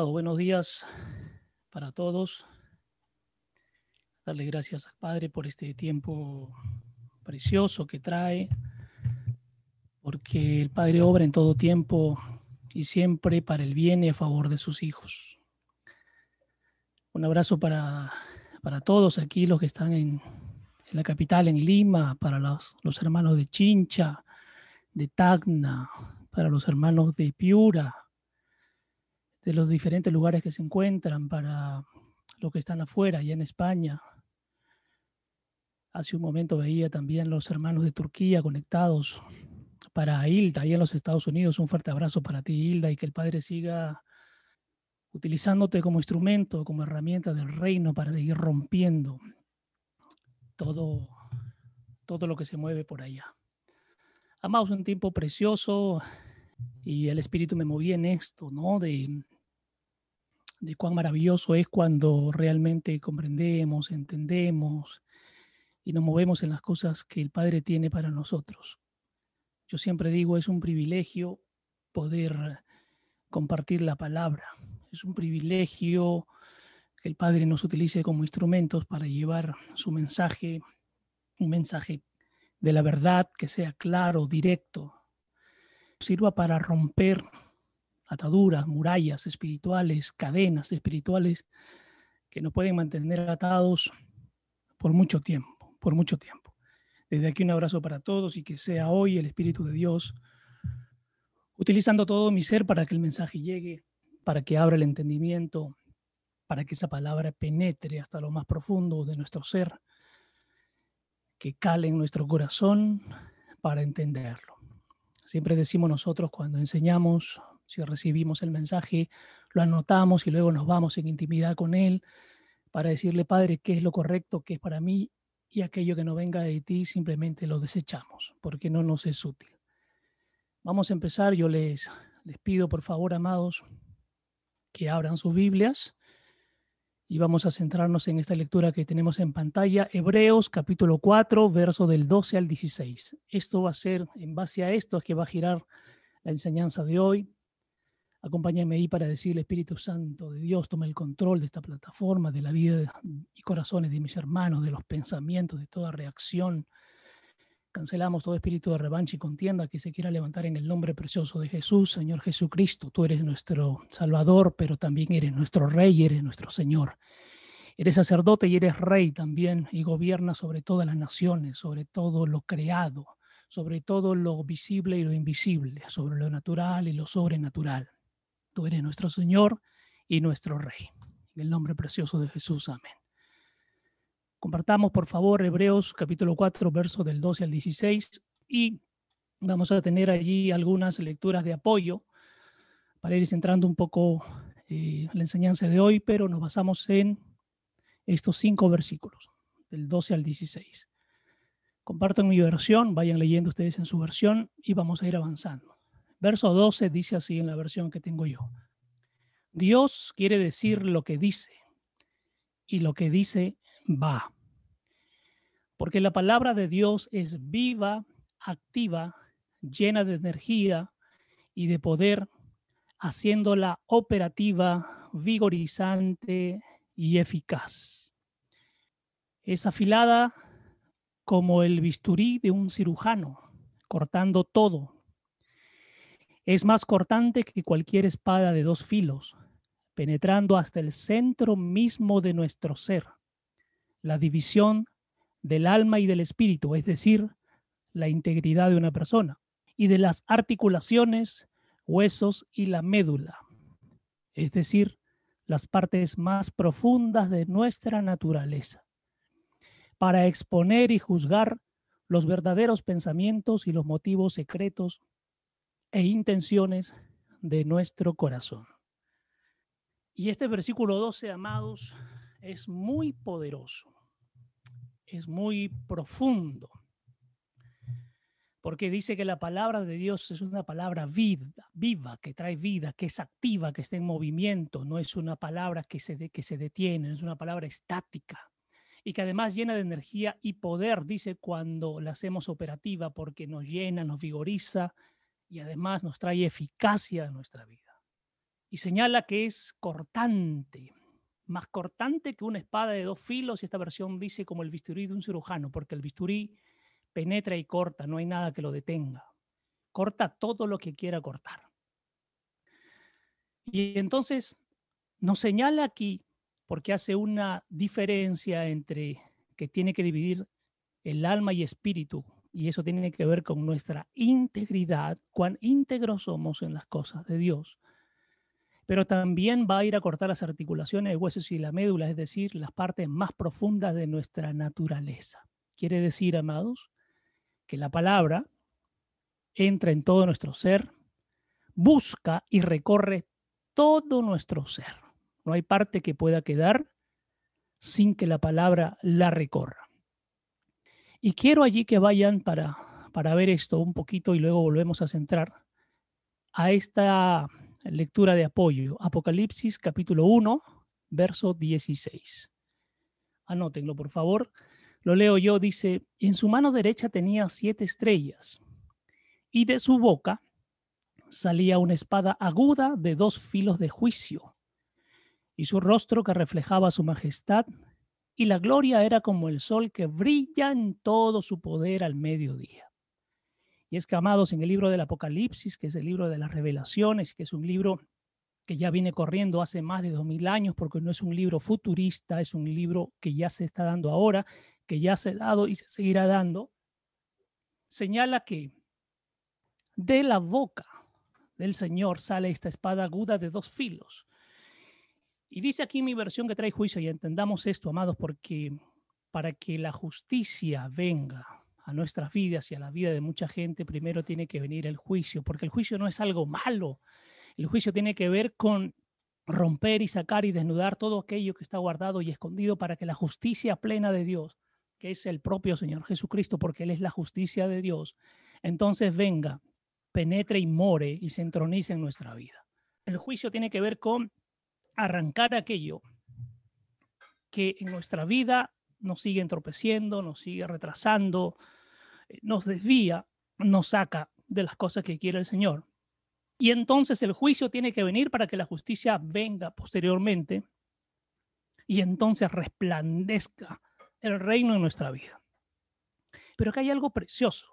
Buenos días para todos. Darle gracias al Padre por este tiempo precioso que trae, porque el Padre obra en todo tiempo y siempre para el bien y a favor de sus hijos. Un abrazo para, para todos aquí, los que están en, en la capital, en Lima, para los, los hermanos de Chincha, de Tacna, para los hermanos de Piura, de los diferentes lugares que se encuentran, para los que están afuera, y en España. Hace un momento veía también los hermanos de Turquía conectados para Hilda, ahí en los Estados Unidos. Un fuerte abrazo para ti, Hilda, y que el Padre siga utilizándote como instrumento, como herramienta del reino para seguir rompiendo todo, todo lo que se mueve por allá. Amados, un tiempo precioso y el Espíritu me movía en esto, ¿no? De, cuán maravilloso es cuando realmente comprendemos, entendemos y nos movemos en las cosas que el Padre tiene para nosotros. Yo siempre digo, es un privilegio poder compartir la palabra. Es un privilegio que el Padre nos utilice como instrumentos para llevar su mensaje, un mensaje de la verdad que sea claro, directo, sirva para romper ataduras, murallas espirituales, cadenas espirituales que nos pueden mantener atados por mucho tiempo, por mucho tiempo. Desde aquí un abrazo para todos y que sea hoy el Espíritu de Dios utilizando todo mi ser para que el mensaje llegue, para que abra el entendimiento, para que esa palabra penetre hasta lo más profundo de nuestro ser, que cale en nuestro corazón para entenderlo. Siempre decimos nosotros cuando enseñamos si recibimos el mensaje, lo anotamos y luego nos vamos en intimidad con Él para decirle, Padre, qué es lo correcto, qué es para mí y aquello que no venga de ti simplemente lo desechamos porque no nos es útil. Vamos a empezar, yo les, les pido por favor, amados, que abran sus Biblias y vamos a centrarnos en esta lectura que tenemos en pantalla, Hebreos capítulo 4, verso del 12 al 16. Esto va a ser, en base a esto, es que va a girar la enseñanza de hoy. Acompáñame ahí para decirle, Espíritu Santo de Dios, toma el control de esta plataforma, de la vida y corazones de mis hermanos, de los pensamientos, de toda reacción. Cancelamos todo espíritu de revancha y contienda que se quiera levantar en el nombre precioso de Jesús, Señor Jesucristo. Tú eres nuestro Salvador, pero también eres nuestro Rey, eres nuestro Señor. Eres sacerdote y eres Rey también y gobierna sobre todas las naciones, sobre todo lo creado, sobre todo lo visible y lo invisible, sobre lo natural y lo sobrenatural. Tú eres nuestro Señor y nuestro Rey. En el nombre precioso de Jesús, amén. Compartamos, por favor, Hebreos capítulo 4, versos del 12 al 16 y vamos a tener allí algunas lecturas de apoyo para ir centrando un poco eh, la enseñanza de hoy, pero nos basamos en estos cinco versículos, del 12 al 16. Comparto en mi versión, vayan leyendo ustedes en su versión y vamos a ir avanzando. Verso 12 dice así en la versión que tengo yo. Dios quiere decir lo que dice y lo que dice va. Porque la palabra de Dios es viva, activa, llena de energía y de poder, haciéndola operativa, vigorizante y eficaz. Es afilada como el bisturí de un cirujano, cortando todo es más cortante que cualquier espada de dos filos, penetrando hasta el centro mismo de nuestro ser, la división del alma y del espíritu, es decir, la integridad de una persona, y de las articulaciones, huesos y la médula, es decir, las partes más profundas de nuestra naturaleza, para exponer y juzgar los verdaderos pensamientos y los motivos secretos e intenciones de nuestro corazón. Y este versículo 12, amados, es muy poderoso, es muy profundo, porque dice que la palabra de Dios es una palabra viva, viva, que trae vida, que es activa, que está en movimiento, no es una palabra que se, que se detiene, es una palabra estática y que además llena de energía y poder, dice, cuando la hacemos operativa, porque nos llena, nos vigoriza, y además nos trae eficacia a nuestra vida. y señala que es cortante, más cortante que una espada de dos filos, y esta versión dice como el bisturí de un cirujano, porque el bisturí penetra y corta, no hay nada que lo detenga. Corta todo lo que quiera cortar. Y entonces nos señala aquí, porque hace una diferencia entre que tiene que dividir el alma y espíritu, y eso tiene que ver con nuestra integridad, cuán íntegros somos en las cosas de Dios. Pero también va a ir a cortar las articulaciones huesos y la médula, es decir, las partes más profundas de nuestra naturaleza. Quiere decir, amados, que la palabra entra en todo nuestro ser, busca y recorre todo nuestro ser. No hay parte que pueda quedar sin que la palabra la recorra. Y quiero allí que vayan para, para ver esto un poquito y luego volvemos a centrar a esta lectura de apoyo. Apocalipsis capítulo 1, verso 16. Anótenlo, por favor. Lo leo yo, dice, en su mano derecha tenía siete estrellas y de su boca salía una espada aguda de dos filos de juicio y su rostro que reflejaba su majestad y la gloria era como el sol que brilla en todo su poder al mediodía. Y es que, amados, en el libro del Apocalipsis, que es el libro de las revelaciones, que es un libro que ya viene corriendo hace más de dos mil años, porque no es un libro futurista, es un libro que ya se está dando ahora, que ya se ha dado y se seguirá dando, señala que de la boca del Señor sale esta espada aguda de dos filos. Y dice aquí mi versión que trae juicio, y entendamos esto, amados, porque para que la justicia venga a nuestras vidas y a la vida de mucha gente, primero tiene que venir el juicio, porque el juicio no es algo malo. El juicio tiene que ver con romper y sacar y desnudar todo aquello que está guardado y escondido para que la justicia plena de Dios, que es el propio Señor Jesucristo, porque Él es la justicia de Dios, entonces venga, penetre y more y se entronice en nuestra vida. El juicio tiene que ver con arrancar aquello que en nuestra vida nos sigue entorpeciendo, nos sigue retrasando, eh, nos desvía, nos saca de las cosas que quiere el Señor. Y entonces el juicio tiene que venir para que la justicia venga posteriormente y entonces resplandezca el reino en nuestra vida. Pero acá hay algo precioso.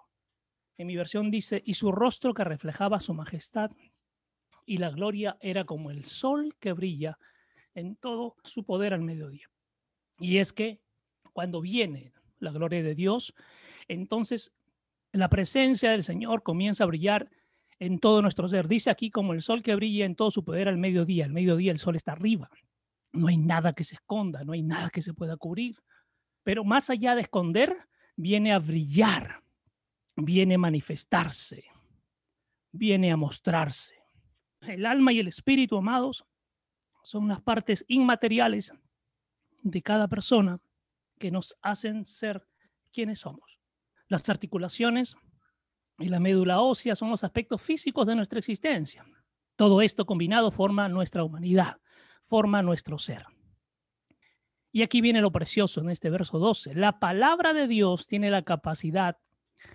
En mi versión dice, y su rostro que reflejaba su majestad y la gloria era como el sol que brilla en todo su poder al mediodía. Y es que cuando viene la gloria de Dios, entonces la presencia del Señor comienza a brillar en todo nuestro ser. Dice aquí como el sol que brilla en todo su poder al mediodía. Al mediodía el sol está arriba. No hay nada que se esconda, no hay nada que se pueda cubrir. Pero más allá de esconder, viene a brillar, viene a manifestarse, viene a mostrarse. El alma y el espíritu, amados, son unas partes inmateriales de cada persona que nos hacen ser quienes somos. Las articulaciones y la médula ósea son los aspectos físicos de nuestra existencia. Todo esto combinado forma nuestra humanidad, forma nuestro ser. Y aquí viene lo precioso en este verso 12. La palabra de Dios tiene la capacidad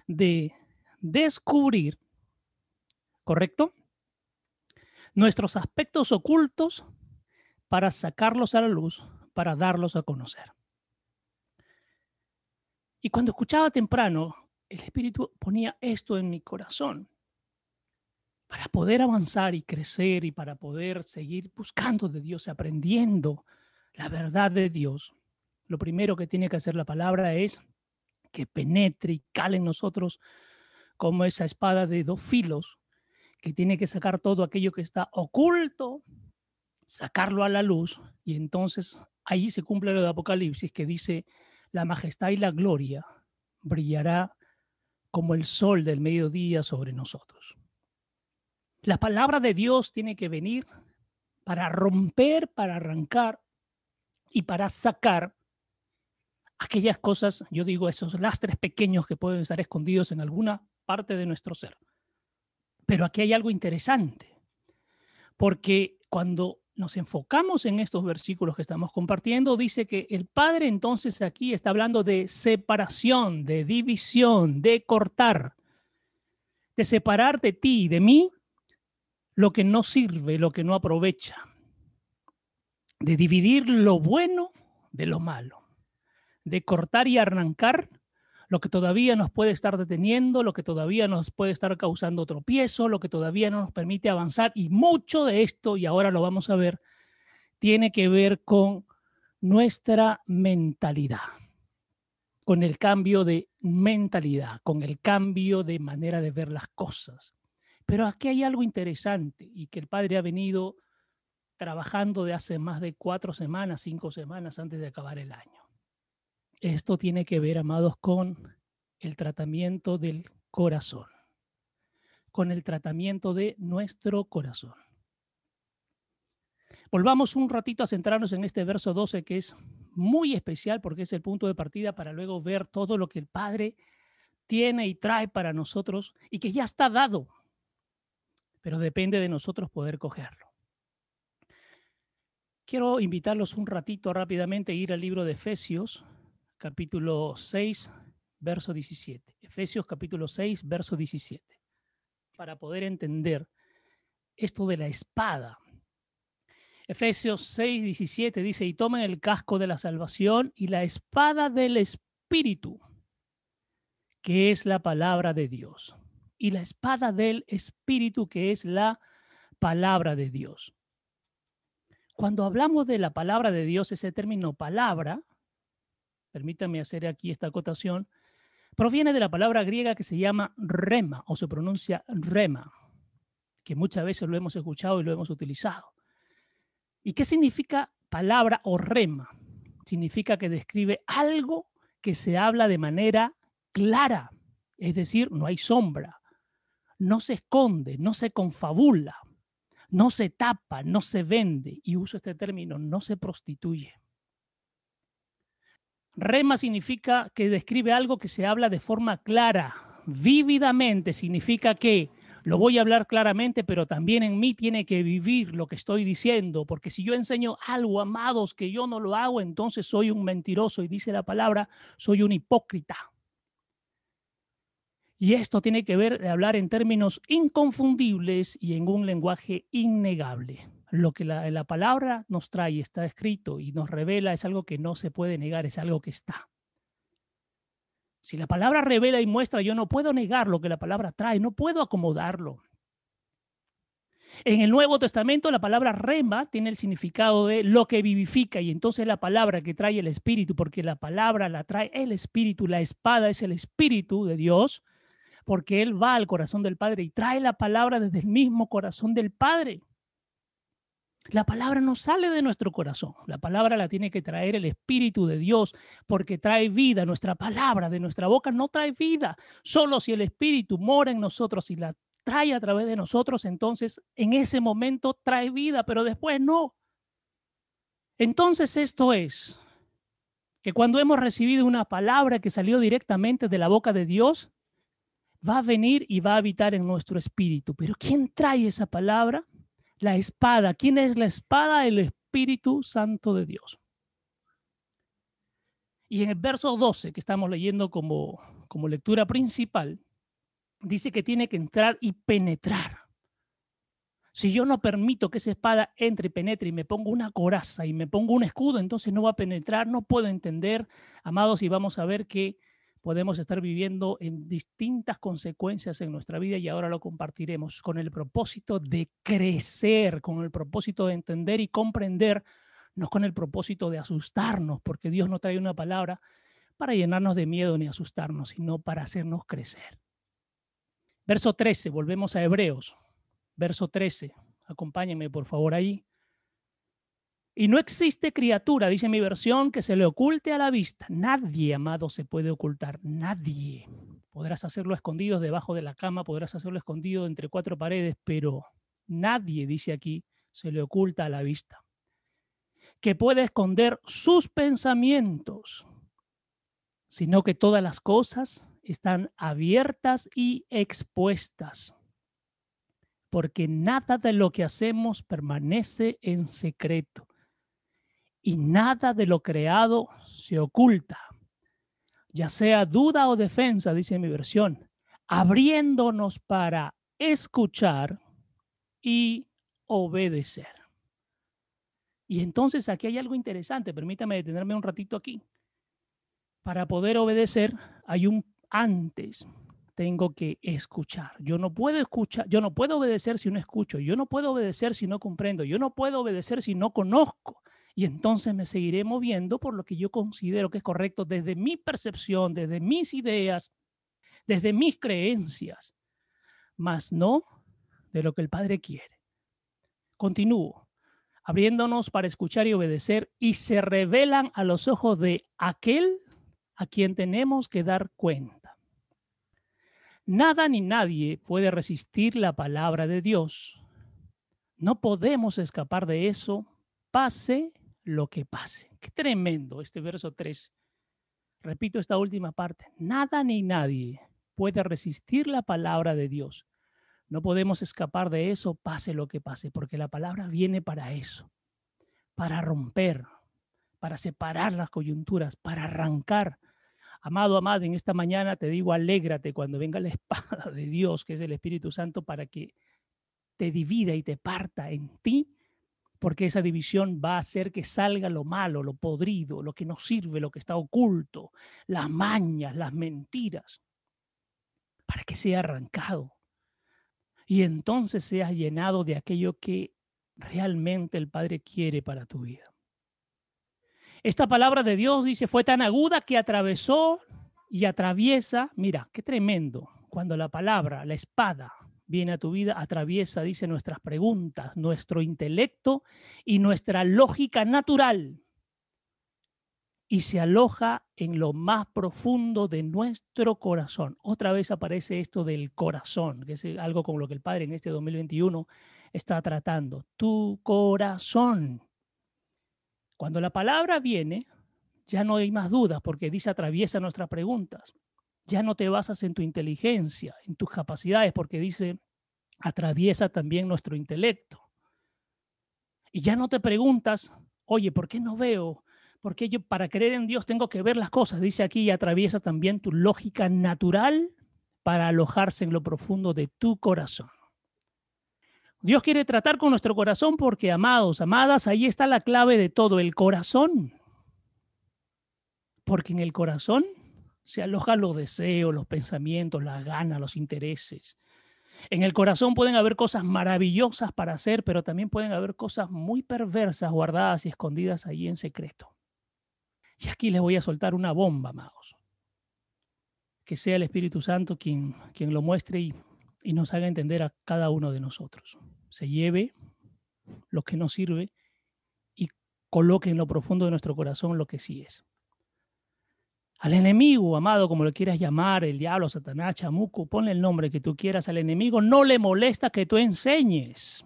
de descubrir, ¿correcto? nuestros aspectos ocultos para sacarlos a la luz, para darlos a conocer. Y cuando escuchaba temprano, el Espíritu ponía esto en mi corazón para poder avanzar y crecer y para poder seguir buscando de Dios, aprendiendo la verdad de Dios. Lo primero que tiene que hacer la palabra es que penetre y cale en nosotros como esa espada de dos filos que tiene que sacar todo aquello que está oculto, sacarlo a la luz, y entonces ahí se cumple lo de Apocalipsis que dice, la majestad y la gloria brillará como el sol del mediodía sobre nosotros. La palabra de Dios tiene que venir para romper, para arrancar y para sacar aquellas cosas, yo digo, esos lastres pequeños que pueden estar escondidos en alguna parte de nuestro ser. Pero aquí hay algo interesante, porque cuando nos enfocamos en estos versículos que estamos compartiendo, dice que el Padre entonces aquí está hablando de separación, de división, de cortar, de separar de ti y de mí lo que no sirve, lo que no aprovecha, de dividir lo bueno de lo malo, de cortar y arrancar lo que todavía nos puede estar deteniendo, lo que todavía nos puede estar causando tropiezo, lo que todavía no nos permite avanzar. Y mucho de esto, y ahora lo vamos a ver, tiene que ver con nuestra mentalidad, con el cambio de mentalidad, con el cambio de manera de ver las cosas. Pero aquí hay algo interesante y que el Padre ha venido trabajando de hace más de cuatro semanas, cinco semanas antes de acabar el año. Esto tiene que ver, amados, con el tratamiento del corazón, con el tratamiento de nuestro corazón. Volvamos un ratito a centrarnos en este verso 12 que es muy especial porque es el punto de partida para luego ver todo lo que el Padre tiene y trae para nosotros y que ya está dado, pero depende de nosotros poder cogerlo. Quiero invitarlos un ratito rápidamente a ir al libro de Efesios, capítulo 6, verso 17. Efesios capítulo 6, verso 17. Para poder entender esto de la espada. Efesios 6, 17 dice, y tomen el casco de la salvación y la espada del Espíritu, que es la palabra de Dios. Y la espada del Espíritu, que es la palabra de Dios. Cuando hablamos de la palabra de Dios, ese término palabra permítame hacer aquí esta acotación, proviene de la palabra griega que se llama rema o se pronuncia rema, que muchas veces lo hemos escuchado y lo hemos utilizado. ¿Y qué significa palabra o rema? Significa que describe algo que se habla de manera clara, es decir, no hay sombra, no se esconde, no se confabula, no se tapa, no se vende, y uso este término, no se prostituye. Rema significa que describe algo que se habla de forma clara, vívidamente, significa que lo voy a hablar claramente, pero también en mí tiene que vivir lo que estoy diciendo, porque si yo enseño algo, amados, que yo no lo hago, entonces soy un mentiroso. Y dice la palabra, soy un hipócrita. Y esto tiene que ver de hablar en términos inconfundibles y en un lenguaje innegable lo que la, palabra nos trae, está escrito y nos revela, es algo que no se puede negar, es algo que está. Si la palabra revela y muestra, yo no puedo negar lo que la palabra trae, no puedo acomodarlo. En el Nuevo Testamento la palabra rema tiene el significado de lo que vivifica y entonces la palabra que trae el Espíritu, porque la palabra la trae el Espíritu, la espada es el Espíritu de Dios, porque Él va al corazón del Padre y trae la palabra desde el mismo corazón del Padre. La palabra no sale de nuestro corazón. La palabra la tiene que traer el Espíritu de Dios porque trae vida. Nuestra palabra de nuestra boca no trae vida. Solo si el Espíritu mora en nosotros y la trae a través de nosotros, entonces en ese momento trae vida, pero después no. Entonces esto es que cuando hemos recibido una palabra que salió directamente de la boca de Dios, va a venir y va a habitar en nuestro espíritu. Pero ¿quién trae esa palabra? La espada. ¿Quién es la espada? El Espíritu Santo de Dios. Y en el verso 12 que estamos leyendo como, como lectura principal, dice que tiene que entrar y penetrar. Si yo no permito que esa espada entre y penetre y me pongo una coraza y me pongo un escudo, entonces no va a penetrar, no puedo entender, amados, y vamos a ver que podemos estar viviendo en distintas consecuencias en nuestra vida y ahora lo compartiremos con el propósito de crecer, con el propósito de entender y comprender, no con el propósito de asustarnos, porque Dios no trae una palabra para llenarnos de miedo ni asustarnos, sino para hacernos crecer. Verso 13, volvemos a Hebreos. Verso 13, acompáñenme por favor ahí. Y no existe criatura, dice mi versión, que se le oculte a la vista. Nadie, amado, se puede ocultar. Nadie. Podrás hacerlo escondido debajo de la cama, podrás hacerlo escondido entre cuatro paredes, pero nadie, dice aquí, se le oculta a la vista. Que puede esconder sus pensamientos, sino que todas las cosas están abiertas y expuestas porque nada de lo que hacemos permanece en secreto y nada de lo creado se oculta, ya sea duda o defensa, dice mi versión, abriéndonos para escuchar y obedecer. Y entonces aquí hay algo interesante, permítame detenerme un ratito aquí. Para poder obedecer hay un antes, tengo que escuchar. Yo no puedo escuchar, yo no puedo obedecer si no escucho, yo no puedo obedecer si no comprendo, yo no puedo obedecer si no conozco. Y entonces me seguiré moviendo por lo que yo considero que es correcto desde mi percepción, desde mis ideas, desde mis creencias, más no de lo que el Padre quiere. Continúo, abriéndonos para escuchar y obedecer, y se revelan a los ojos de aquel a quien tenemos que dar cuenta. Nada ni nadie puede resistir la palabra de Dios. No podemos escapar de eso, pase lo que pase. Qué tremendo este verso 3. Repito esta última parte. Nada ni nadie puede resistir la palabra de Dios. No podemos escapar de eso, pase lo que pase, porque la palabra viene para eso, para romper, para separar las coyunturas, para arrancar. Amado, amado, en esta mañana te digo, alégrate cuando venga la espada de Dios, que es el Espíritu Santo, para que te divida y te parta en ti porque esa división va a hacer que salga lo malo, lo podrido, lo que no sirve, lo que está oculto, las mañas, las mentiras, para que sea arrancado. Y entonces seas llenado de aquello que realmente el Padre quiere para tu vida. Esta palabra de Dios dice fue tan aguda que atravesó y atraviesa, mira, qué tremendo, cuando la palabra, la espada, viene a tu vida, atraviesa, dice, nuestras preguntas, nuestro intelecto y nuestra lógica natural y se aloja en lo más profundo de nuestro corazón. Otra vez aparece esto del corazón, que es algo con lo que el Padre en este 2021 está tratando. Tu corazón. Cuando la palabra viene, ya no hay más dudas porque dice atraviesa nuestras preguntas ya no te basas en tu inteligencia, en tus capacidades, porque dice, atraviesa también nuestro intelecto. Y ya no te preguntas, oye, ¿por qué no veo? ¿Por qué yo para creer en Dios tengo que ver las cosas? Dice aquí, atraviesa también tu lógica natural para alojarse en lo profundo de tu corazón. Dios quiere tratar con nuestro corazón porque, amados, amadas, ahí está la clave de todo, el corazón. Porque en el corazón se alojan los deseos, los pensamientos, las ganas, los intereses. En el corazón pueden haber cosas maravillosas para hacer, pero también pueden haber cosas muy perversas guardadas y escondidas ahí en secreto. Y aquí les voy a soltar una bomba, amados. Que sea el Espíritu Santo quien, quien lo muestre y, y nos haga entender a cada uno de nosotros. Se lleve lo que no sirve y coloque en lo profundo de nuestro corazón lo que sí es. Al enemigo, amado, como lo quieras llamar, el diablo, Satanás, Chamuco, ponle el nombre que tú quieras. Al enemigo no le molesta que tú enseñes.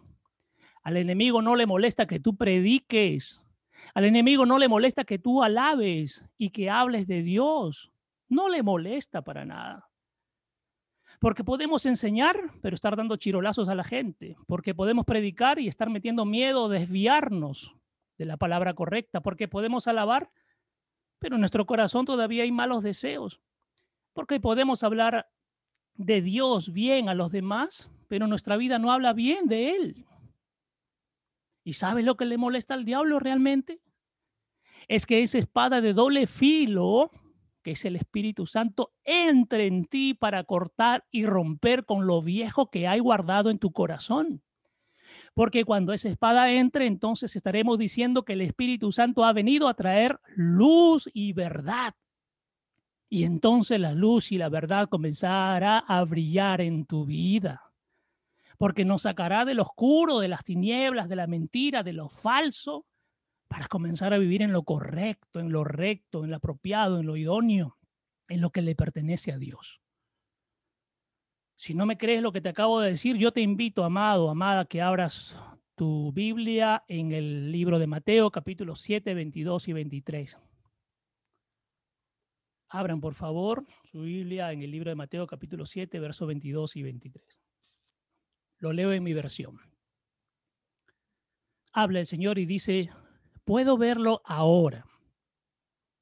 Al enemigo no le molesta que tú prediques. Al enemigo no le molesta que tú alabes y que hables de Dios. No le molesta para nada. Porque podemos enseñar, pero estar dando chirolazos a la gente. Porque podemos predicar y estar metiendo miedo, desviarnos de la palabra correcta. Porque podemos alabar pero en nuestro corazón todavía hay malos deseos, porque podemos hablar de Dios bien a los demás, pero nuestra vida no habla bien de Él. ¿Y sabes lo que le molesta al diablo realmente? Es que esa espada de doble filo, que es el Espíritu Santo, entre en ti para cortar y romper con lo viejo que hay guardado en tu corazón. Porque cuando esa espada entre, entonces estaremos diciendo que el Espíritu Santo ha venido a traer luz y verdad. Y entonces la luz y la verdad comenzará a brillar en tu vida. Porque nos sacará del oscuro, de las tinieblas, de la mentira, de lo falso, para comenzar a vivir en lo correcto, en lo recto, en lo apropiado, en lo idóneo, en lo que le pertenece a Dios. Si no me crees lo que te acabo de decir, yo te invito, amado, amada, que abras tu Biblia en el libro de Mateo, capítulo 7, 22 y 23. Abran, por favor, su Biblia en el libro de Mateo, capítulo 7, versos 22 y 23. Lo leo en mi versión. Habla el Señor y dice, puedo verlo ahora.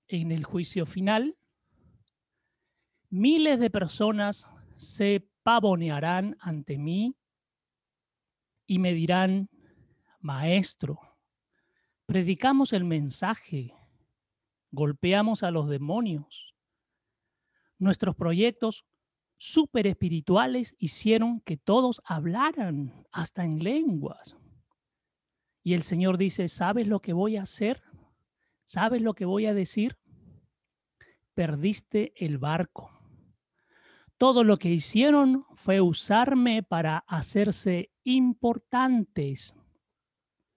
En el juicio final, miles de personas se pavonearán ante mí y me dirán, maestro, predicamos el mensaje, golpeamos a los demonios. Nuestros proyectos super espirituales hicieron que todos hablaran hasta en lenguas. Y el Señor dice, ¿sabes lo que voy a hacer? ¿Sabes lo que voy a decir? Perdiste el barco. Todo lo que hicieron fue usarme para hacerse importantes.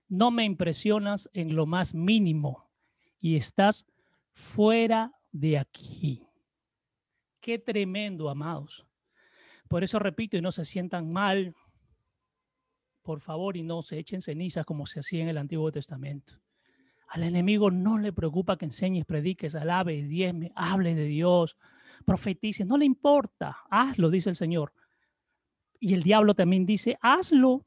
No me impresionas en lo más mínimo y estás fuera de aquí. Qué tremendo, amados. Por eso repito, y no se sientan mal, por favor, y no se echen cenizas como se hacía en el Antiguo Testamento. Al enemigo no le preocupa que enseñes, prediques, alabe, diezme, hable de Dios, profetice, no le importa, hazlo, dice el Señor. Y el diablo también dice, hazlo,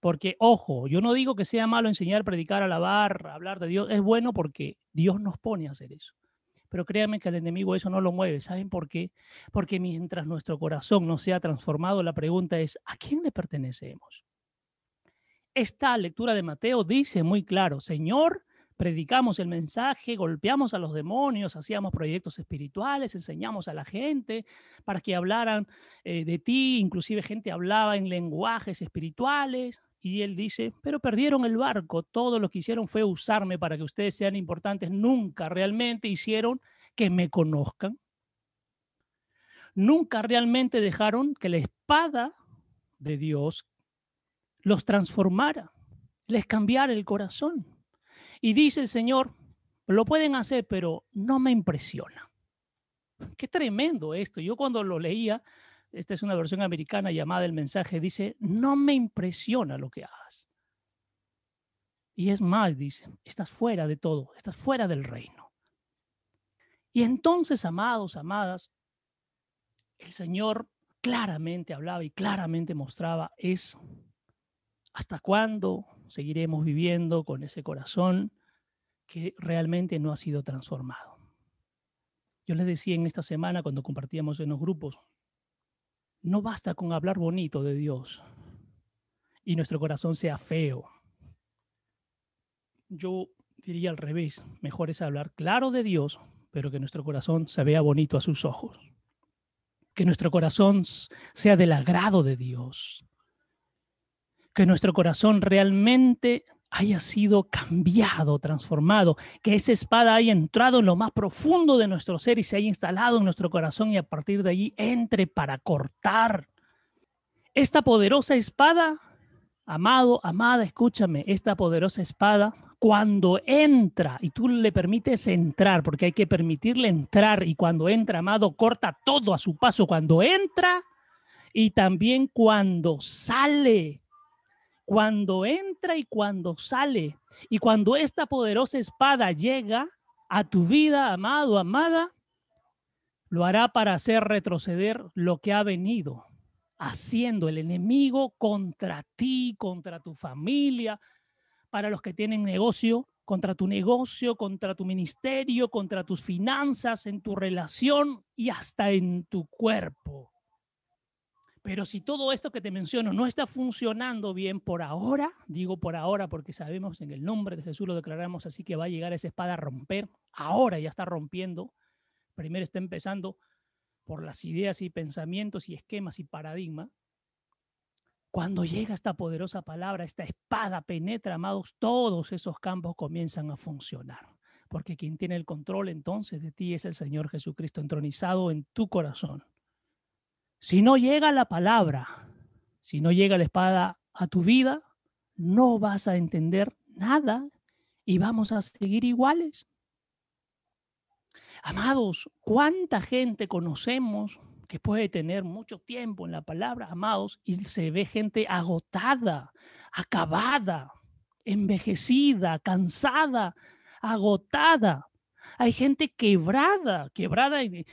porque ojo, yo no digo que sea malo enseñar, predicar, alabar, hablar de Dios, es bueno porque Dios nos pone a hacer eso. Pero créanme que el enemigo eso no lo mueve. ¿Saben por qué? Porque mientras nuestro corazón no sea transformado, la pregunta es, ¿a quién le pertenecemos? Esta lectura de Mateo dice muy claro, Señor, predicamos el mensaje, golpeamos a los demonios, hacíamos proyectos espirituales, enseñamos a la gente para que hablaran eh, de ti, inclusive gente hablaba en lenguajes espirituales. Y él dice, pero perdieron el barco, todo lo que hicieron fue usarme para que ustedes sean importantes, nunca realmente hicieron que me conozcan. Nunca realmente dejaron que la espada de Dios los transformara, les cambiara el corazón. Y dice el Señor, lo pueden hacer, pero no me impresiona. Qué tremendo esto. Yo cuando lo leía, esta es una versión americana llamada El mensaje, dice, no me impresiona lo que hagas. Y es más, dice, estás fuera de todo, estás fuera del reino. Y entonces, amados, amadas, el Señor claramente hablaba y claramente mostraba es hasta cuándo seguiremos viviendo con ese corazón que realmente no ha sido transformado. Yo les decía en esta semana cuando compartíamos en los grupos, no basta con hablar bonito de Dios y nuestro corazón sea feo. Yo diría al revés, mejor es hablar claro de Dios, pero que nuestro corazón se vea bonito a sus ojos. Que nuestro corazón sea del agrado de Dios que nuestro corazón realmente haya sido cambiado, transformado, que esa espada haya entrado en lo más profundo de nuestro ser y se haya instalado en nuestro corazón y a partir de allí entre para cortar. Esta poderosa espada, amado, amada, escúchame, esta poderosa espada, cuando entra y tú le permites entrar, porque hay que permitirle entrar y cuando entra, amado, corta todo a su paso, cuando entra y también cuando sale cuando entra y cuando sale. Y cuando esta poderosa espada llega a tu vida, amado, amada, lo hará para hacer retroceder lo que ha venido haciendo el enemigo contra ti, contra tu familia, para los que tienen negocio, contra tu negocio, contra tu ministerio, contra tus finanzas, en tu relación y hasta en tu cuerpo. Pero si todo esto que te menciono no está funcionando bien por ahora, digo por ahora porque sabemos en el nombre de Jesús lo declaramos así que va a llegar esa espada a romper, ahora ya está rompiendo, primero está empezando por las ideas y pensamientos y esquemas y paradigmas. Cuando llega esta poderosa palabra, esta espada penetra, amados, todos esos campos comienzan a funcionar. Porque quien tiene el control entonces de ti es el Señor Jesucristo entronizado en tu corazón. Si no llega la palabra, si no llega la espada a tu vida, no vas a entender nada y vamos a seguir iguales. Amados, ¿cuánta gente conocemos que puede tener mucho tiempo en la palabra, amados, y se ve gente agotada, acabada, envejecida, cansada, agotada? Hay gente quebrada, quebrada en,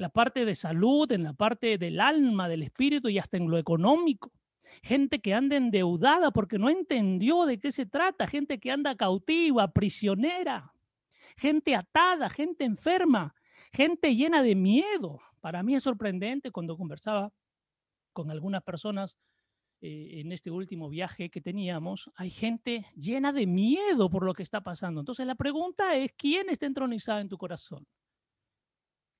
la parte de salud, en la parte del alma, del espíritu y hasta en lo económico. Gente que anda endeudada porque no entendió de qué se trata. Gente que anda cautiva, prisionera. Gente atada, gente enferma. Gente llena de miedo. Para mí es sorprendente cuando conversaba con algunas personas eh, en este último viaje que teníamos, hay gente llena de miedo por lo que está pasando. Entonces la pregunta es, ¿quién está entronizado en tu corazón?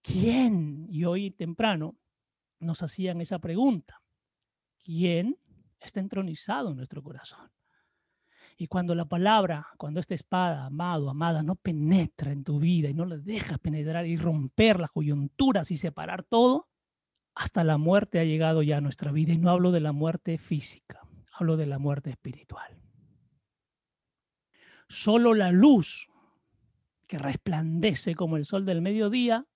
¿Quién? Y hoy temprano nos hacían esa pregunta. ¿Quién está entronizado en nuestro corazón? Y cuando la palabra, cuando esta espada, amado, amada, no penetra en tu vida y no la dejas penetrar y romper las coyunturas y separar todo, hasta la muerte ha llegado ya a nuestra vida. Y no hablo de la muerte física, hablo de la muerte espiritual. Solo la luz que resplandece como el sol del mediodía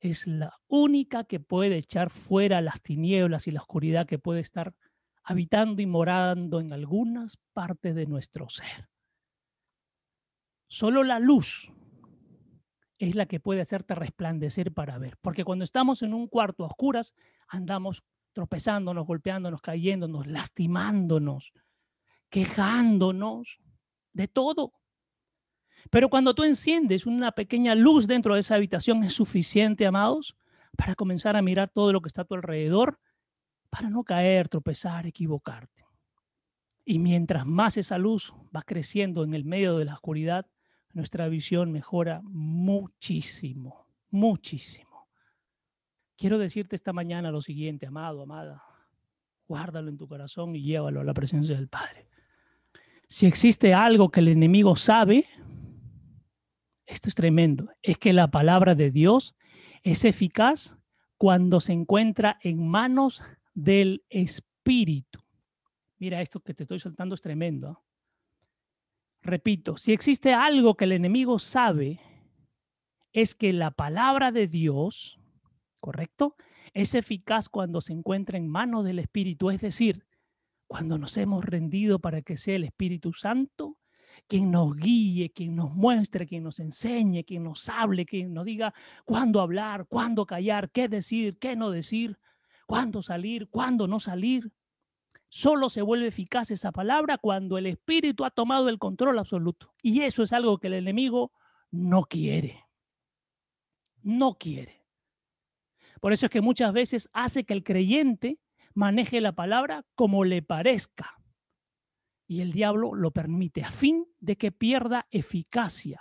es la única que puede echar fuera las tinieblas y la oscuridad que puede estar habitando y morando en algunas partes de nuestro ser. Solo la luz es la que puede hacerte resplandecer para ver. Porque cuando estamos en un cuarto a oscuras, andamos tropezándonos, golpeándonos, cayéndonos, lastimándonos, quejándonos de todo. Pero cuando tú enciendes una pequeña luz dentro de esa habitación es suficiente, amados, para comenzar a mirar todo lo que está a tu alrededor, para no caer, tropezar, equivocarte. Y mientras más esa luz va creciendo en el medio de la oscuridad, nuestra visión mejora muchísimo, muchísimo. Quiero decirte esta mañana lo siguiente, amado, amada, guárdalo en tu corazón y llévalo a la presencia del Padre. Si existe algo que el enemigo sabe, esto es tremendo, es que la palabra de Dios es eficaz cuando se encuentra en manos del Espíritu. Mira, esto que te estoy soltando es tremendo. Repito, si existe algo que el enemigo sabe, es que la palabra de Dios, ¿correcto? Es eficaz cuando se encuentra en manos del Espíritu, es decir, cuando nos hemos rendido para que sea el Espíritu Santo quien nos guíe, quien nos muestre, quien nos enseñe, quien nos hable, quien nos diga cuándo hablar, cuándo callar, qué decir, qué no decir, cuándo salir, cuándo no salir. Solo se vuelve eficaz esa palabra cuando el Espíritu ha tomado el control absoluto. Y eso es algo que el enemigo no quiere. No quiere. Por eso es que muchas veces hace que el creyente maneje la palabra como le parezca. Y el diablo lo permite a fin de que pierda eficacia.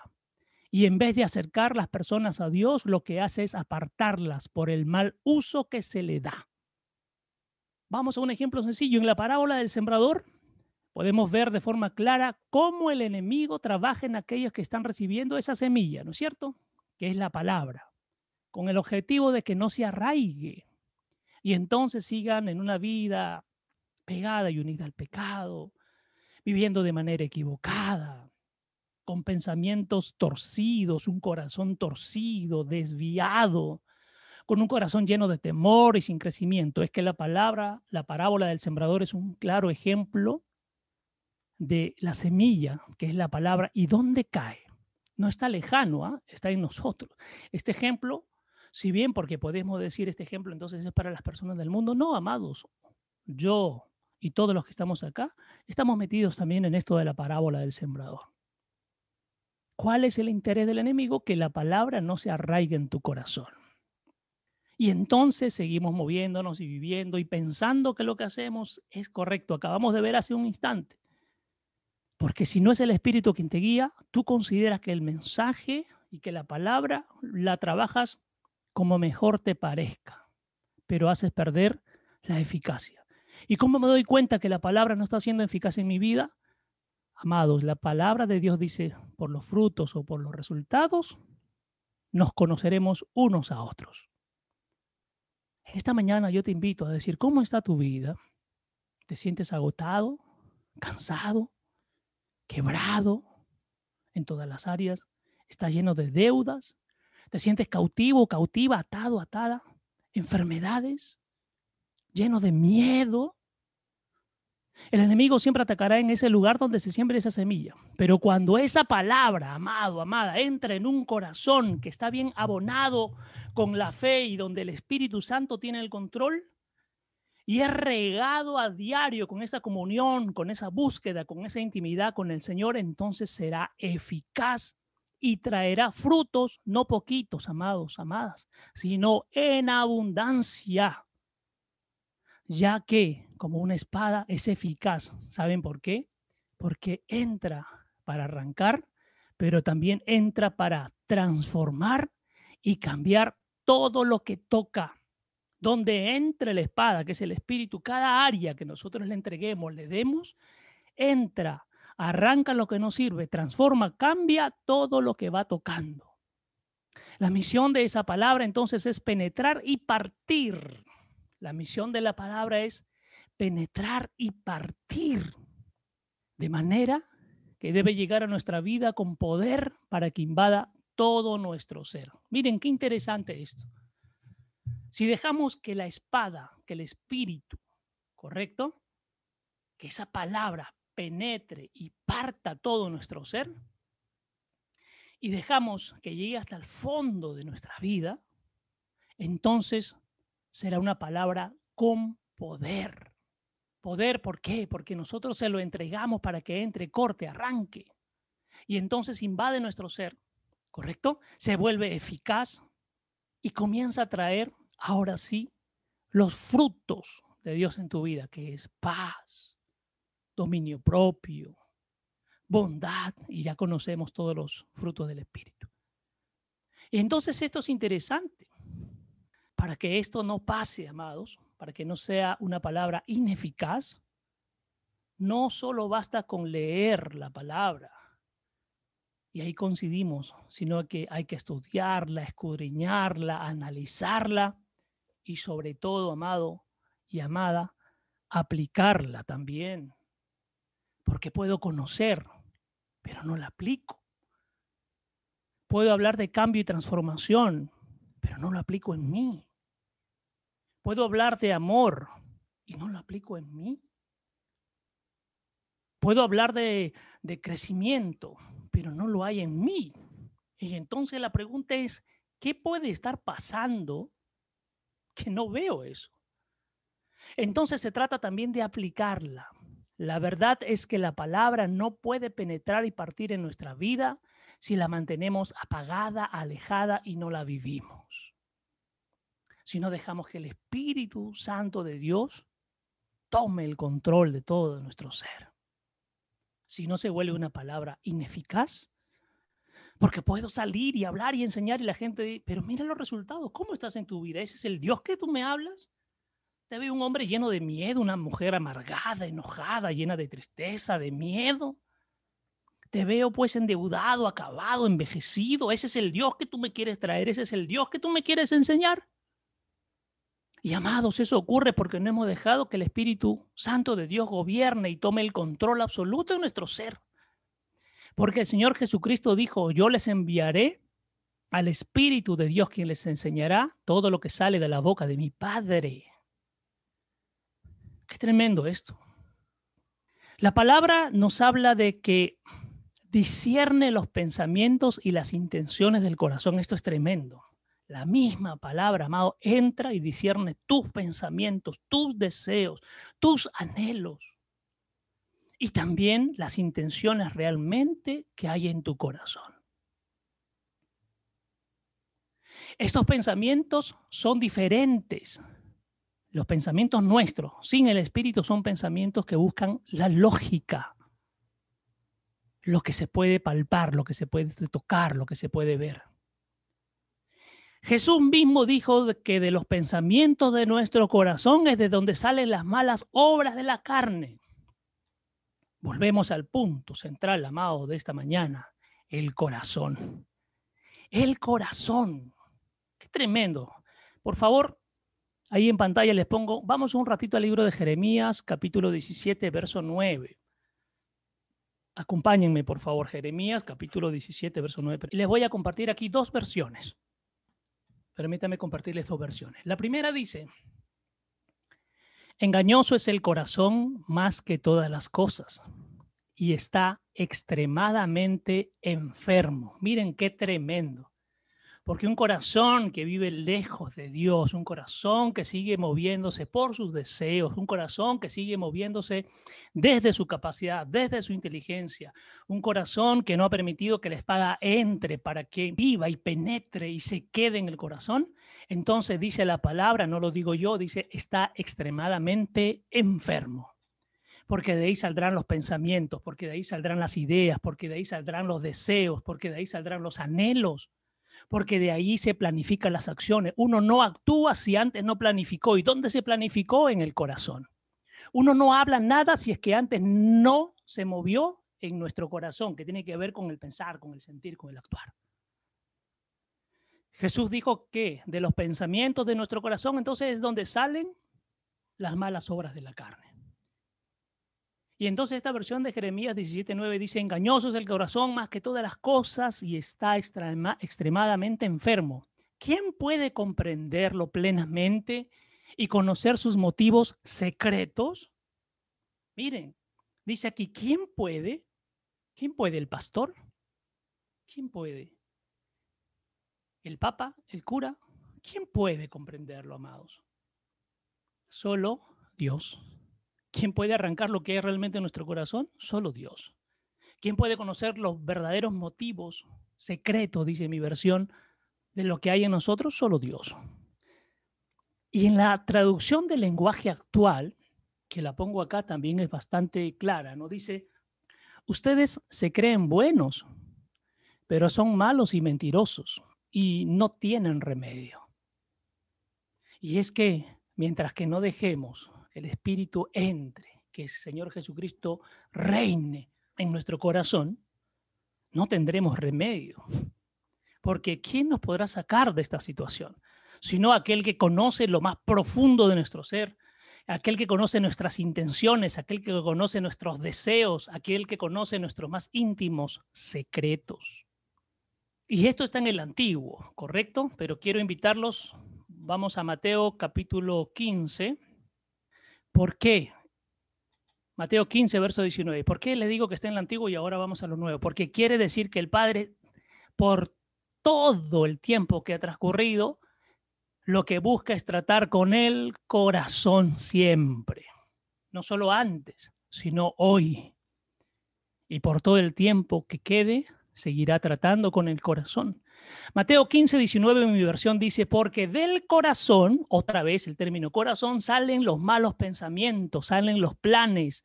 Y en vez de acercar las personas a Dios, lo que hace es apartarlas por el mal uso que se le da. Vamos a un ejemplo sencillo. En la parábola del sembrador podemos ver de forma clara cómo el enemigo trabaja en aquellos que están recibiendo esa semilla, ¿no es cierto? Que es la palabra, con el objetivo de que no se arraigue y entonces sigan en una vida pegada y unida al pecado, viviendo de manera equivocada, con pensamientos torcidos, un corazón torcido, desviado, con un corazón lleno de temor y sin crecimiento. Es que la palabra, la parábola del sembrador es un claro ejemplo de la semilla, que es la palabra, y dónde cae. No está lejano, ¿ah? está en nosotros. Este ejemplo, si bien porque podemos decir este ejemplo entonces es para las personas del mundo, no, amados, yo y todos los que estamos acá, estamos metidos también en esto de la parábola del sembrador. ¿Cuál es el interés del enemigo? Que la palabra no se arraigue en tu corazón. Y entonces seguimos moviéndonos y viviendo y pensando que lo que hacemos es correcto. Acabamos de ver hace un instante. Porque si no es el Espíritu quien te guía, tú consideras que el mensaje y que la palabra la trabajas como mejor te parezca, pero haces perder la eficacia. ¿Y cómo me doy cuenta que la palabra no está siendo eficaz en mi vida? Amados, la palabra de Dios dice, por los frutos o por los resultados, nos conoceremos unos a otros. Esta mañana yo te invito a decir, ¿cómo está tu vida? ¿Te sientes agotado, cansado, quebrado en todas las áreas? ¿Estás lleno de deudas? ¿Te sientes cautivo, cautiva, atado, atada? ¿Enfermedades? ¿Lleno de miedo? El enemigo siempre atacará en ese lugar donde se siembra esa semilla. Pero cuando esa palabra, amado, amada, entra en un corazón que está bien abonado con la fe y donde el Espíritu Santo tiene el control, y es regado a diario con esa comunión, con esa búsqueda, con esa intimidad con el Señor, entonces será eficaz y traerá frutos, no poquitos, amados, amadas, sino en abundancia, ya que como una espada, es eficaz. ¿Saben por qué? Porque entra para arrancar, pero también entra para transformar y cambiar todo lo que toca. Donde entre la espada, que es el espíritu, cada área que nosotros le entreguemos, le demos, entra, arranca lo que no sirve, transforma, cambia todo lo que va tocando. La misión de esa palabra entonces es penetrar y partir. La misión de la palabra es penetrar y partir de manera que debe llegar a nuestra vida con poder para que invada todo nuestro ser. Miren qué interesante esto. Si dejamos que la espada, que el espíritu, ¿correcto? Que esa palabra penetre y parta todo nuestro ser y dejamos que llegue hasta el fondo de nuestra vida, entonces será una palabra con poder. Poder, ¿por qué? Porque nosotros se lo entregamos para que entre, corte, arranque. Y entonces invade nuestro ser, ¿correcto? Se vuelve eficaz y comienza a traer, ahora sí, los frutos de Dios en tu vida, que es paz, dominio propio, bondad, y ya conocemos todos los frutos del Espíritu. Entonces esto es interesante. Para que esto no pase, amados, para que no sea una palabra ineficaz, no solo basta con leer la palabra, y ahí coincidimos, sino que hay que estudiarla, escudriñarla, analizarla y sobre todo, amado y amada, aplicarla también. Porque puedo conocer, pero no la aplico. Puedo hablar de cambio y transformación, pero no lo aplico en mí. Puedo hablar de amor y no lo aplico en mí. Puedo hablar de, de crecimiento, pero no lo hay en mí. Y entonces la pregunta es, ¿qué puede estar pasando que no veo eso? Entonces se trata también de aplicarla. La verdad es que la palabra no puede penetrar y partir en nuestra vida si la mantenemos apagada, alejada y no la vivimos si no dejamos que el Espíritu Santo de Dios tome el control de todo nuestro ser. Si no se vuelve una palabra ineficaz, porque puedo salir y hablar y enseñar y la gente, pero mira los resultados, ¿cómo estás en tu vida? ¿Ese es el Dios que tú me hablas? Te veo un hombre lleno de miedo, una mujer amargada, enojada, llena de tristeza, de miedo. Te veo pues endeudado, acabado, envejecido. Ese es el Dios que tú me quieres traer, ese es el Dios que tú me quieres enseñar. Y amados, eso ocurre porque no hemos dejado que el Espíritu Santo de Dios gobierne y tome el control absoluto de nuestro ser. Porque el Señor Jesucristo dijo, yo les enviaré al Espíritu de Dios quien les enseñará todo lo que sale de la boca de mi Padre. Qué tremendo esto. La palabra nos habla de que discierne los pensamientos y las intenciones del corazón. Esto es tremendo. La misma palabra, amado, entra y discierne tus pensamientos, tus deseos, tus anhelos y también las intenciones realmente que hay en tu corazón. Estos pensamientos son diferentes. Los pensamientos nuestros, sin el Espíritu, son pensamientos que buscan la lógica, lo que se puede palpar, lo que se puede tocar, lo que se puede ver. Jesús mismo dijo que de los pensamientos de nuestro corazón es de donde salen las malas obras de la carne. Volvemos al punto central, amado, de esta mañana, el corazón. El corazón. Qué tremendo. Por favor, ahí en pantalla les pongo, vamos un ratito al libro de Jeremías, capítulo 17, verso 9. Acompáñenme, por favor, Jeremías, capítulo 17, verso 9. Les voy a compartir aquí dos versiones. Permítame compartirles dos versiones. La primera dice, engañoso es el corazón más que todas las cosas y está extremadamente enfermo. Miren qué tremendo. Porque un corazón que vive lejos de Dios, un corazón que sigue moviéndose por sus deseos, un corazón que sigue moviéndose desde su capacidad, desde su inteligencia, un corazón que no ha permitido que la espada entre para que viva y penetre y se quede en el corazón, entonces dice la palabra, no lo digo yo, dice, está extremadamente enfermo porque de ahí saldrán los pensamientos, porque de ahí saldrán las ideas, porque de ahí saldrán los deseos, porque de ahí saldrán los anhelos porque de ahí se planifican las acciones. Uno no actúa si antes no planificó. ¿Y dónde se planificó? En el corazón. Uno no habla nada si es que antes no se movió en nuestro corazón, que tiene que ver con el pensar, con el sentir, con el actuar. Jesús dijo que de los pensamientos de nuestro corazón, entonces es donde salen las malas obras de la carne. Y entonces esta versión de Jeremías 17.9 dice, engañoso es el corazón más que todas las cosas y está extremadamente enfermo. ¿Quién puede comprenderlo plenamente y conocer sus motivos secretos? Miren, dice aquí, ¿quién puede? ¿Quién puede? ¿El pastor? ¿Quién puede? ¿El papa? ¿El cura? ¿Quién puede comprenderlo, amados? Solo Dios. ¿Quién puede arrancar lo que es realmente nuestro corazón? Solo Dios. ¿Quién puede conocer los verdaderos motivos secretos, dice mi versión, de lo que hay en nosotros? Solo Dios. Y en la traducción del lenguaje actual, que la pongo acá también es bastante clara, ¿no? Dice, ustedes se creen buenos, pero son malos y mentirosos y no tienen remedio. Y es que mientras que no dejemos el Espíritu entre, que el Señor Jesucristo reine en nuestro corazón, no tendremos remedio. Porque ¿quién nos podrá sacar de esta situación? Sino aquel que conoce lo más profundo de nuestro ser, aquel que conoce nuestras intenciones, aquel que conoce nuestros deseos, aquel que conoce nuestros más íntimos secretos. Y esto está en el antiguo, ¿correcto? Pero quiero invitarlos, vamos a Mateo capítulo 15, ¿Por qué? Mateo 15, verso 19. ¿Por qué le digo que está en el antiguo y ahora vamos a lo nuevo? Porque quiere decir que el Padre, por todo el tiempo que ha transcurrido, lo que busca es tratar con el corazón siempre. No solo antes, sino hoy. Y por todo el tiempo que quede, seguirá tratando con el corazón. Mateo 15, 19 en mi versión dice, porque del corazón, otra vez el término corazón, salen los malos pensamientos, salen los planes,